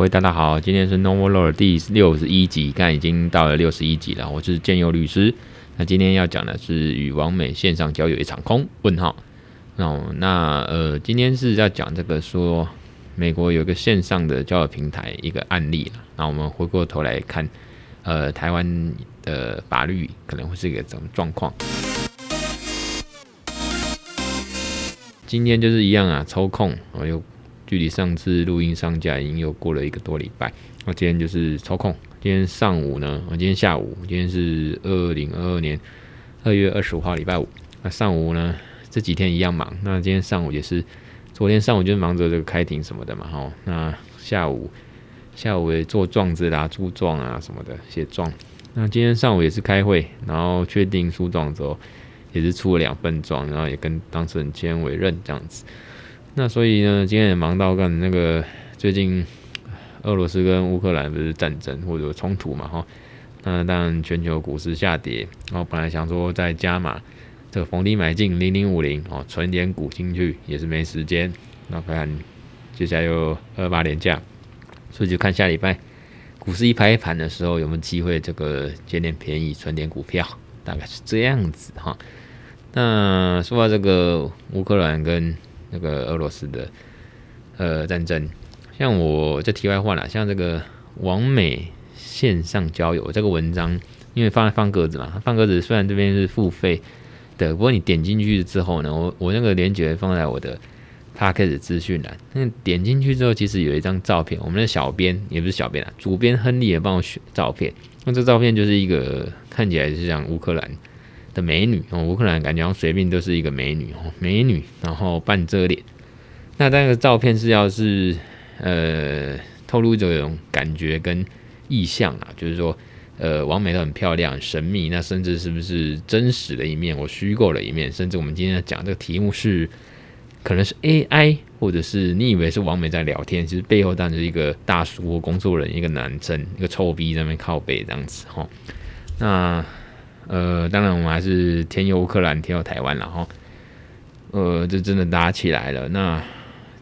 各位大家好，今天是 Novel Law 第六十一集，刚已经到了六十一集了。我是建佑律师，那今天要讲的是与王美线上交友一场空？问号。那那呃，今天是要讲这个说美国有一个线上的交友平台一个案例了。那我们回过头来看，呃，台湾的法律可能会是一个怎么状况？今天就是一样啊，抽空我又。距离上次录音上架已经又过了一个多礼拜，我今天就是抽空。今天上午呢，我今天下午，今天是二零二二年二月二十五号礼拜五。那上午呢，这几天一样忙。那今天上午也是，昨天上午就是忙着这个开庭什么的嘛，哈。那下午下午也做状子啦、诉状啊什么的写状。那今天上午也是开会，然后确定诉状之后，也是出了两份状，然后也跟当事人签委任这样子。那所以呢，今天也忙到干那个最近俄罗斯跟乌克兰不是战争或者冲突嘛哈，那当然全球股市下跌，然后本来想说再加码这个逢低买进零零五零哦，存点股进去也是没时间，那看接下来又二八连假，所以就看下礼拜股市一拍盘的时候有没有机会这个捡点便宜存点股票，大概是这样子哈。那说到这个乌克兰跟那个俄罗斯的呃战争，像我这题外话啦，像这个网美线上交友这个文章，因为放在方格子嘛，方格子虽然这边是付费的，不过你点进去之后呢，我我那个链接放在我的 Podcast 资讯栏，那点进去之后，其实有一张照片，我们的小编也不是小编啊，主编亨利也帮我选照片，那这照片就是一个看起来是像乌克兰。的美女哦，乌克兰感觉好像随便都是一个美女哦，美女，然后半遮脸。那那个照片是要是呃透露这种感觉跟意象啊，就是说呃王美都很漂亮、很神秘，那甚至是不是真实的一面或虚构的一面？甚至我们今天要讲这个题目是可能是 AI，或者是你以为是王美在聊天，其实背后当然是一个大叔或工作人，一个男生，一个臭逼在那边靠背这样子哈。那。呃，当然我们还是天佑乌克兰，天佑台湾了哈。呃，这真的打起来了。那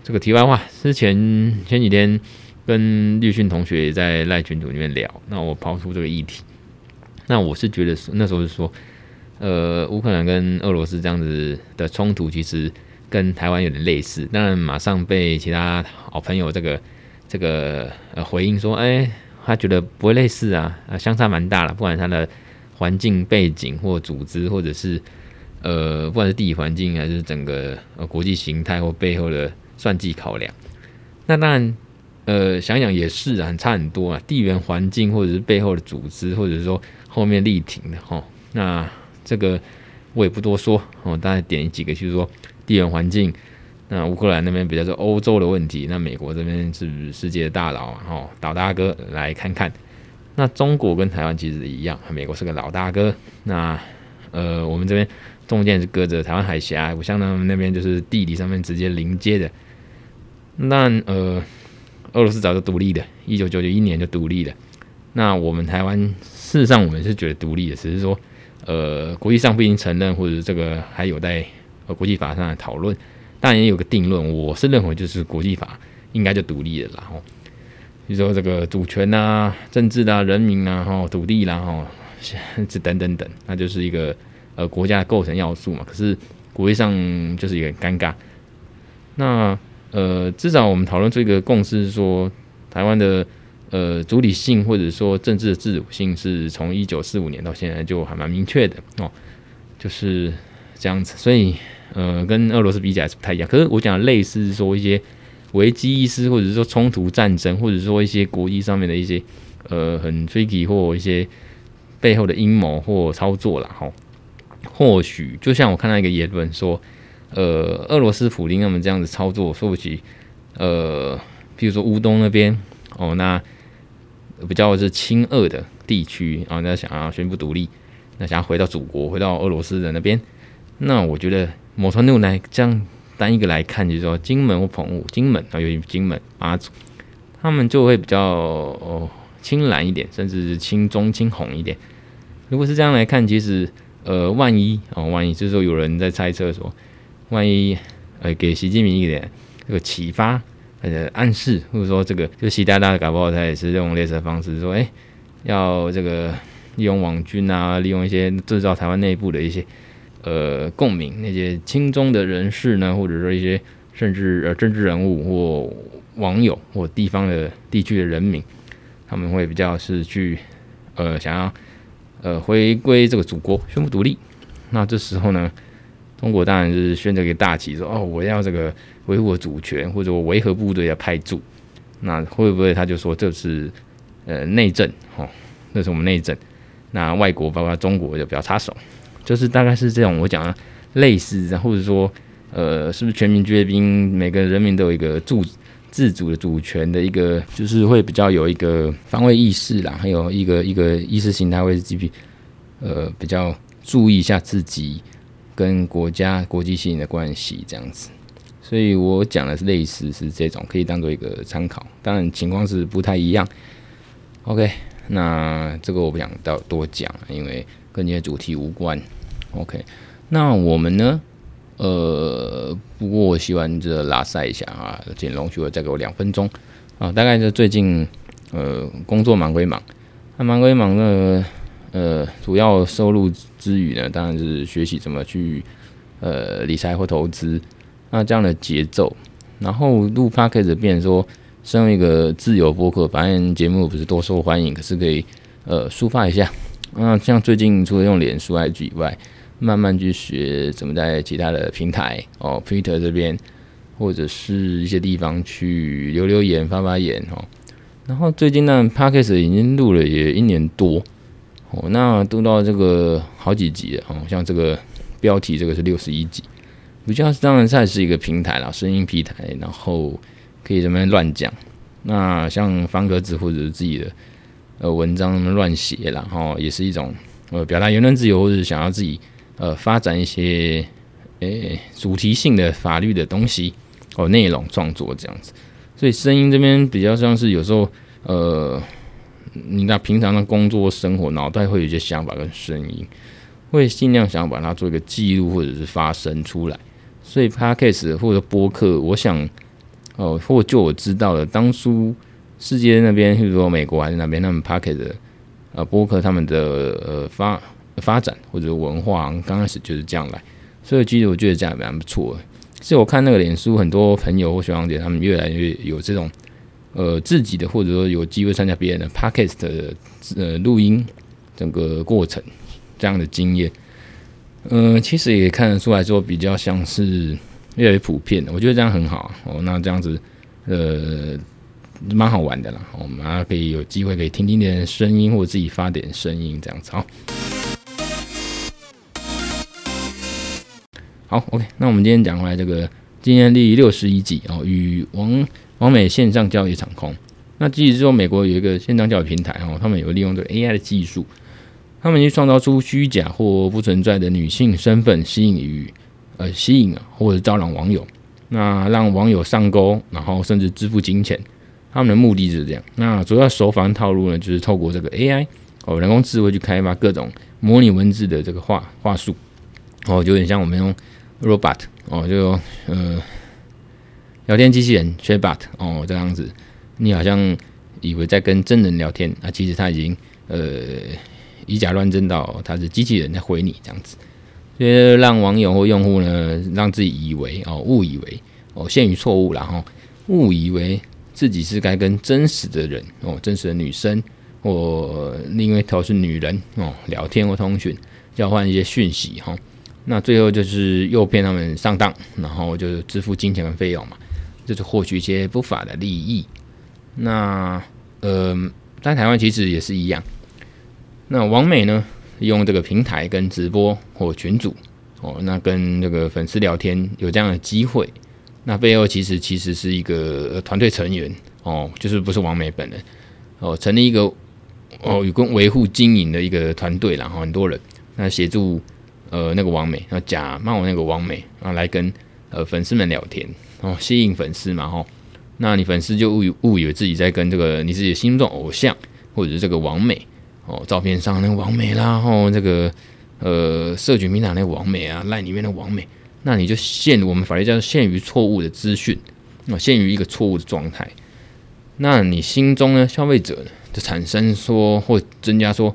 这个题外话，之前前几天跟绿训同学也在赖群组里面聊，那我抛出这个议题。那我是觉得那时候是说，呃，乌克兰跟俄罗斯这样子的冲突，其实跟台湾有点类似。当然，马上被其他好朋友这个这个呃回应说，哎，他觉得不会类似啊，啊，相差蛮大了，不管他的。环境背景或组织，或者是呃，不管是地理环境还是整个呃国际形态或背后的算计考量，那当然呃想想也是啊，很差很多啊。地缘环境或者是背后的组织，或者是说后面力挺的哈，那这个我也不多说哦，大概点几个，就是说地缘环境，那乌克兰那边比较是欧洲的问题，那美国这边是世界的大佬啊，哈，老大哥来看看。那中国跟台湾其实一样，美国是个老大哥。那呃，我们这边中间是隔着台湾海峡，不像他们那边就是地理上面直接临接的。那呃，俄罗斯早就独立的，一九九九一年就独立了。那我们台湾事实上我们是觉得独立的，只是说呃，国际上不一定承认，或者这个还有待国际法上的讨论。当然也有个定论，我是认为就是国际法应该就独立了，然后。比如说这个主权啊、政治啊、人民啊、哈土地啦、哈 这等等等，那就是一个呃国家的构成要素嘛。可是国际上就是一个尴尬。那呃，至少我们讨论出一个共识，是说台湾的呃主体性或者说政治的自主性，是从一九四五年到现在就还蛮明确的哦，就是这样子。所以呃，跟俄罗斯比起来是不太一样。可是我讲的类似说一些。危机意识，或者是说冲突战争，或者说一些国际上面的一些呃很 tricky 或一些背后的阴谋或操作啦。哈。或许就像我看到一个言论说，呃，俄罗斯普丁他们这样子操作，说不起，呃，譬如说乌东那边哦，那比较是亲俄的地区啊，那想要宣布独立，那想要回到祖国，回到俄罗斯的那边，那我觉得某程度来这样。单一个来看，就是说金门或澎湖，金门啊，尤其金门、马祖，他们就会比较哦青蓝一点，甚至是青中、青红一点。如果是这样来看，其实呃，万一哦，万一就是说有人在猜测说，万一呃给习近平一点这个启发，呃暗示，或者说这个就习大大搞不好他也是用类似的方式说，哎，要这个利用网军啊，利用一些制造台湾内部的一些呃共鸣，那些亲中的人士呢，或者说一些甚至呃政治人物或网友或地方的地区的人民，他们会比较是去呃想要呃回归这个祖国，宣布独立。那这时候呢，中国当然是宣这个大旗，说哦，我要这个维护主权，或者我维和部队要派驻。那会不会他就说这是呃内政？哦，那是我们内政。那外国包括中国就不要插手，就是大概是这种我讲的类似，或者说呃，是不是全民皆兵？每个人民都有一个自自主的主权的一个，就是会比较有一个防卫意识啦，还有一个一个意识形态会是比呃比较。注意一下自己跟国家国际性的关系，这样子，所以我讲的是类似是这种，可以当做一个参考。当然情况是不太一样。OK，那这个我不想到多讲，因为跟你的主题无关。OK，那我们呢？呃，不过我希望这拉塞一下啊，简容许我再给我两分钟啊。大概是最近呃工作忙归忙，那忙归忙呢。呃，主要收入之余呢，当然是学习怎么去呃理财或投资。那这样的节奏，然后录 Podcast 变说，身为一个自由播客，反正节目不是多受欢迎，可是可以呃抒发一下。那像最近除了用脸书 IG 以外，慢慢去学怎么在其他的平台哦，Twitter 这边或者是一些地方去留留言、发发言哦。然后最近呢，Podcast 已经录了也一年多。哦，那录到这个好几集了哦，像这个标题，这个是六十一集，比较当然算是一个平台啦，声音平台，然后可以这么乱讲。那像方格子或者是自己的呃文章乱写，然后也是一种呃表达言论自由，或者是想要自己呃发展一些诶、主题性的法律的东西哦，内容创作这样子。所以声音这边比较像是有时候呃。你那平常的工作生活，脑袋会有一些想法跟声音，会尽量想把它做一个记录或者是发声出来。所以 Podcast 或者播客，我想，哦，或就我知道的，当初世界那边，譬如说美国还是那边，他们 pocket 的呃播客，他们的呃发发展或者文化，刚开始就是这样来。所以其实我觉得这样蛮不错的。所以我看那个脸书，很多朋友或学长姐，他们越来越有这种。呃，自己的或者说有机会参加别人的 pocket 的呃录音整个过程这样的经验，嗯、其实也看得出来说比较像是越来越普遍的，我觉得这样很好哦。那这样子呃蛮好玩的啦，我们还可以有机会可以听听点声音，或者自己发点声音这样子。好，好，OK，那我们今天讲回来这个今天第六十一集哦，与王。王美线上教育场控，那即使说美国有一个线上教育平台哦，他们有利用这个 AI 的技术，他们去创造出虚假或不存在的女性身份，吸引与呃吸引啊，或者招揽网友，那让网友上钩，然后甚至支付金钱，他们的目的就是这样。那主要手法套路呢，就是透过这个 AI 哦，人工智慧去开发各种模拟文字的这个话话术，哦，就有点像我们用 robot 哦，就呃。聊天机器人 Chatbot 哦，这样子，你好像以为在跟真人聊天啊，其实他已经呃以假乱真到他是机器人在回你这样子，所以让网友或用户呢，让自己以为哦误以为哦陷于错误，然后误以为自己是该跟真实的人哦真实的女生或另外一头是女人哦聊天或通讯，交换一些讯息哈，那最后就是诱骗他们上当，然后就支付金钱和费用嘛。就是获取一些不法的利益。那呃，在台湾其实也是一样。那网美呢，利用这个平台跟直播或群组哦，那跟这个粉丝聊天有这样的机会。那背后其实其实是一个团队成员哦，就是不是王美本人哦，成立一个哦有关维护经营的一个团队，然后很多人那协助呃那个王美，那假冒那个王美，啊来跟呃粉丝们聊天。哦，吸引粉丝嘛，吼，那你粉丝就误误以为自己在跟这个你自己心中偶像，或者是这个王美哦，照片上那个王美啦，吼，这个呃，社群平台那个王美啊，赖里面的王美，那你就陷我们法律叫做陷于错误的资讯哦，陷于一个错误的状态。那你心中呢，消费者呢，就产生说或增加说，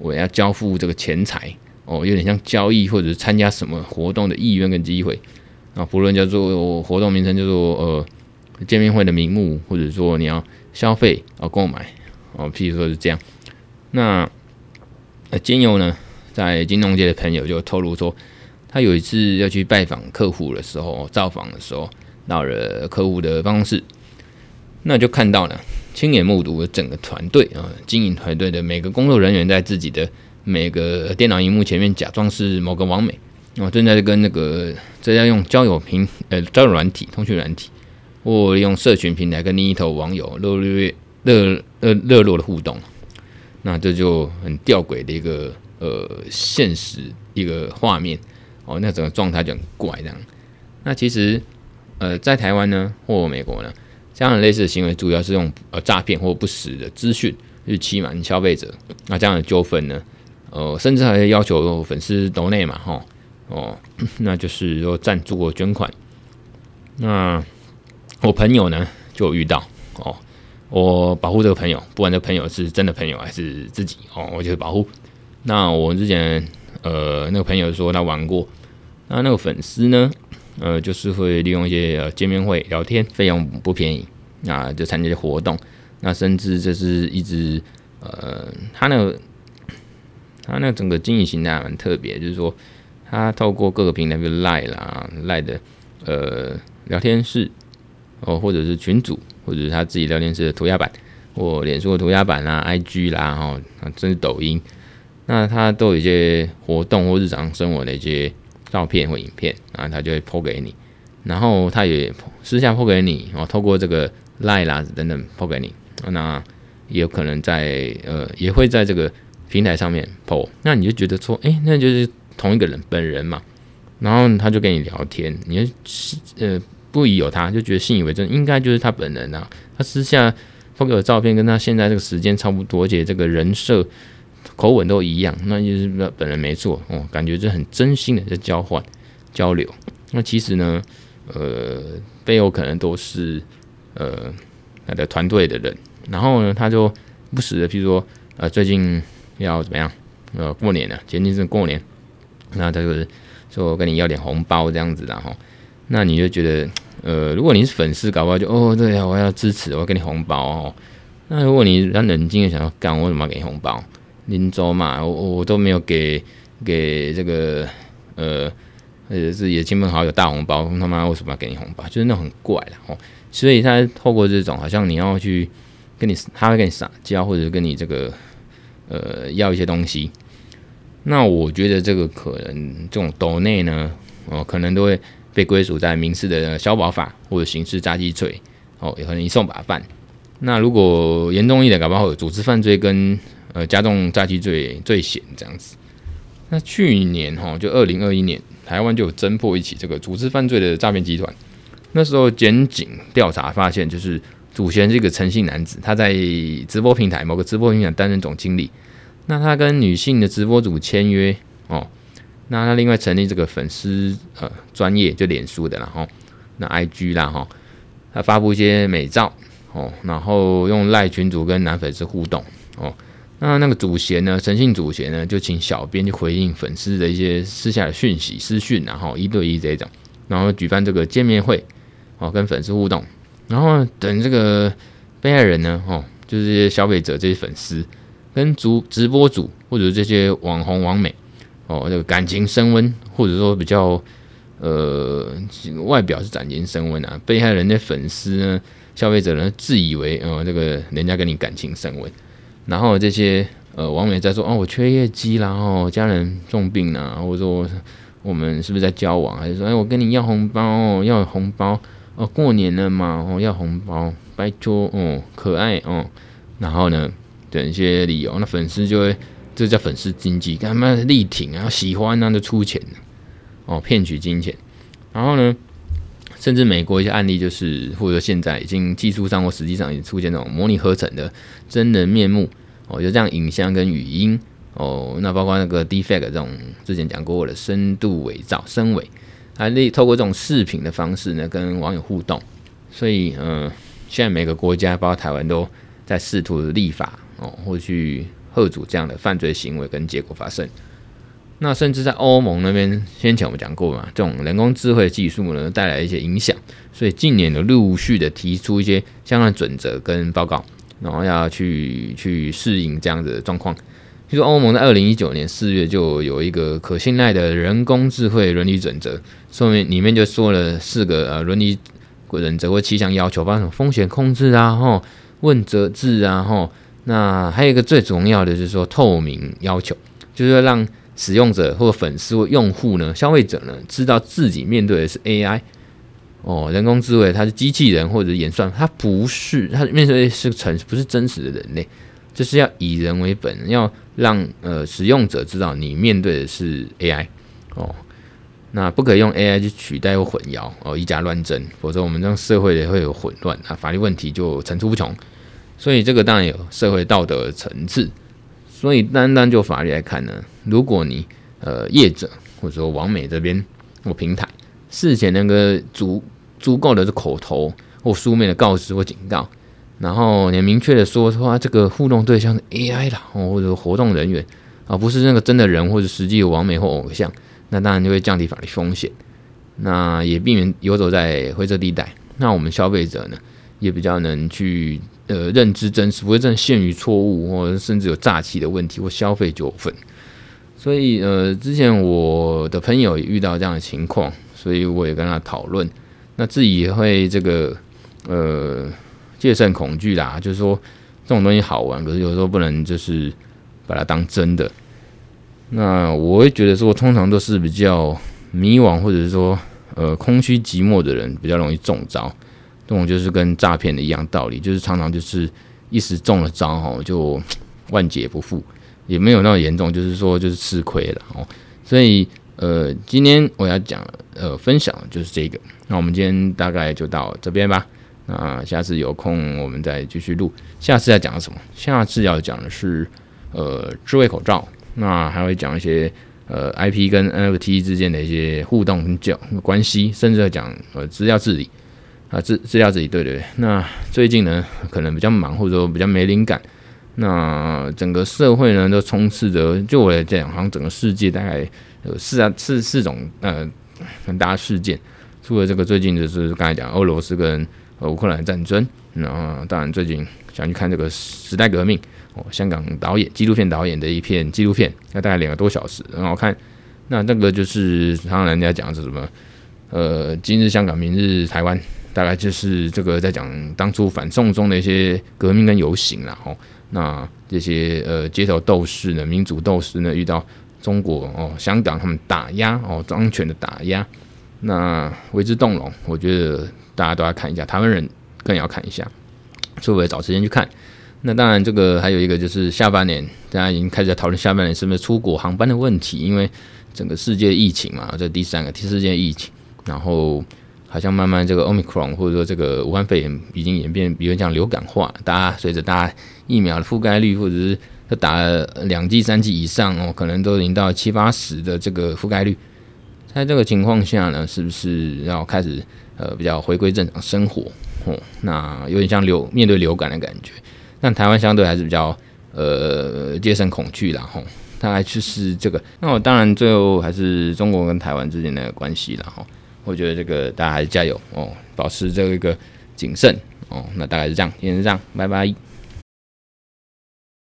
我要交付这个钱财哦，有点像交易或者是参加什么活动的意愿跟机会啊，不论叫做活动名称叫做呃见面会的名目，或者说你要消费啊购买哦，譬如说是这样。那呃，兼友呢，在金融界的朋友就透露说，他有一次要去拜访客户的时候，造访的时候，到了客户的办公室。那就看到了，亲眼目睹了整个团队啊，经营团队的每个工作人员在自己的每个电脑荧幕前面假装是某个网美啊，正在跟那个正在用交友平呃交友软体、通讯软体，或用社群平台跟另一头网友热烈热热热络的互动。那这就很吊诡的一个呃现实一个画面 哦，那整个状态就很怪这样。那其实呃在台湾呢或美国呢。这样的类似的行为，主要是用呃诈骗或不实的资讯去欺瞒消费者。那这样的纠纷呢，呃，甚至还要求粉丝抖内嘛，哈，哦，那就是说赞助或捐款。那我朋友呢就有遇到哦，我保护这个朋友，不管这朋友是真的朋友还是自己哦，我就是保护。那我之前呃那个朋友说他玩过，那那个粉丝呢？呃，就是会利用一些呃见面会聊天，费用不便宜，那就参加一些活动，那甚至就是一直呃，他那个他那整个经营形态蛮特别，就是说他透过各个平台，比如赖啦、赖的呃聊天室哦，或者是群组，或者是他自己聊天室的涂鸦板，或脸书的涂鸦板啦、IG 啦，哈，甚至抖音，那他都有一些活动或日常生活的一些。照片或影片啊，他就会 po 给你，然后他也私下 po 给你，哦，透过这个 Line 啦等等 po 给你，那也有可能在呃，也会在这个平台上面 po，那你就觉得说，哎，那就是同一个人本人嘛，然后他就跟你聊天，你就呃不疑有他，就觉得信以为真，应该就是他本人啊，他私下 po 给我照片，跟他现在这个时间差不多，而且这个人设。口吻都一样，那就是那本人没错哦，感觉这很真心的在交换交流。那其实呢，呃，背后可能都是呃他的团队的人。然后呢，他就不时的，譬如说，呃，最近要怎么样？呃，过年了，前几是过年，那他就是说跟你要点红包这样子的哈。那你就觉得，呃，如果你是粉丝，搞不好就哦，对呀，我要支持，我要给你红包哦。那如果你比较冷静的想要干，我怎么给你红包？林州嘛，我我都没有给给这个呃呃自己的亲朋好友大红包，他妈为什么要给你红包？就是那种很怪的哦。所以他透过这种，好像你要去跟你，他会跟你撒娇，或者跟你这个呃要一些东西。那我觉得这个可能这种抖内呢，哦，可能都会被归属在民事的消保法或者刑事诈欺罪哦，也可能移送法办。那如果严重一点，搞不好有组织犯罪跟。呃，加重诈欺罪罪嫌这样子。那去年哈，就二零二一年，台湾就有侦破一起这个组织犯罪的诈骗集团。那时候检警调查发现，就是主嫌是一个陈姓男子，他在直播平台某个直播平台担任总经理。那他跟女性的直播主签约哦，那他另外成立这个粉丝呃专业，就脸书的然后那 IG 啦哈，他发布一些美照哦，然后用赖群组跟男粉丝互动哦。那那个主嫌呢，诚信主嫌呢，就请小编去回应粉丝的一些私下的讯息、私讯，然后一对一这种，然后举办这个见面会，哦，跟粉丝互动，然后等这个被害人呢，哦，就是这些消费者、这些粉丝跟主直播主或者这些网红网美，哦，这个感情升温，或者说比较呃外表是感情升温啊，被害人的粉丝呢、消费者呢，自以为哦，这个人家跟你感情升温。然后这些呃网友在说哦，我缺业绩啦，哦，家人重病啦，或者说我们是不是在交往？还是说哎，我跟你要红包哦，要红包哦，过年了嘛，哦，要红包，拜托哦，可爱哦。然后呢，等一些理由，那粉丝就会这叫粉丝经济，干嘛力挺啊，喜欢啊，就出钱哦，骗取金钱。然后呢，甚至美国一些案例就是，或者现在已经技术上或实际上已经出现那种模拟合成的。真人面目哦，就这样影像跟语音哦，那包括那个 deepfake 这种之前讲过的深度伪造、深伪，还可以透过这种视频的方式呢，跟网友互动，所以呃，现在每个国家包括台湾都在试图立法哦，或去遏阻这样的犯罪行为跟结果发生。那甚至在欧盟那边，先前我们讲过嘛，这种人工智慧技术呢带来一些影响，所以近年有陆续的提出一些相关准则跟报告，然后要去去适应这样子的状况。就说欧盟在二零一九年四月就有一个可信赖的人工智慧伦理准则，说明里面就说了四个呃伦理准则或七项要求，包括什么风险控制啊，吼问责制啊，吼那还有一个最重要的就是说透明要求，就是说让。使用者或粉丝或用户呢，消费者呢，知道自己面对的是 AI 哦，人工智慧，它是机器人或者演算，它不是，它面对的是诚，不是真实的人类，就是要以人为本，要让呃使用者知道你面对的是 AI 哦，那不可以用 AI 去取代或混淆哦，以假乱真，否则我们让社会也会有混乱啊，法律问题就层出不穷，所以这个当然有社会道德层次。所以，单单就法律来看呢，如果你呃业者或者说网美这边或平台事前那个足足够的是口头或书面的告知或警告，然后你明确的说说这个互动对象是 AI 啦，或者活动人员而不是那个真的人或者实际的网美或偶像，那当然就会降低法律风险，那也避免游走在灰色地带。那我们消费者呢，也比较能去。呃，认知真实，不会真陷于错误，或者甚至有诈欺的问题或消费纠纷。所以，呃，之前我的朋友也遇到这样的情况，所以我也跟他讨论。那自己也会这个呃戒慎恐惧啦，就是说这种东西好玩，可是有时候不能就是把它当真的。那我会觉得说，通常都是比较迷惘或者是说呃空虚寂寞的人比较容易中招。这种就是跟诈骗的一样道理，就是常常就是一时中了招哈，就万劫不复，也没有那么严重，就是说就是吃亏了哦。所以呃，今天我要讲呃分享就是这个，那我们今天大概就到这边吧。那下次有空我们再继续录。下次要讲什么？下次要讲的是呃智慧口罩，那还会讲一些呃 IP 跟 NFT 之间的一些互动跟交关系，甚至要讲呃资料治理。啊，资资料自己对对对。那最近呢，可能比较忙，或者说比较没灵感。那整个社会呢，都充斥着，就我来讲，好像整个世界大概有四啊四四种呃很大事件。除了这个最近就是刚才讲俄罗斯跟乌克兰战争，然后当然最近想去看这个时代革命哦，香港导演纪录片导演的一片纪录片，那大概两个多小时，很好看。那那个就是常常人家讲是什么呃，今日香港，明日台湾。大概就是这个在讲当初反送中的一些革命跟游行然后，那这些呃街头斗士呢，民主斗士呢，遇到中国哦香港他们打压哦当权的打压，那为之动容。我觉得大家都要看一下，台湾人更要看一下，所以我也找时间去看。那当然这个还有一个就是下半年，大家已经开始在讨论下半年是不是出国航班的问题，因为整个世界疫情嘛，这第三个第四件疫情，然后。好像慢慢这个 Omicron 或者说这个武汉肺炎已经演变，比如讲流感化，大家随着大家疫苗的覆盖率或者是打了两剂、三剂以上哦，可能都已经到七八十的这个覆盖率。在这个情况下呢，是不是要开始呃比较回归正常生活？哦，那有点像流面对流感的感觉。但台湾相对还是比较呃戒慎恐惧啦。吼、大概就是这个。那我当然最后还是中国跟台湾之间的关系了。吼。我觉得这个大家还是加油哦，保持这个谨慎哦。那大概是这样，今天是这样，拜拜。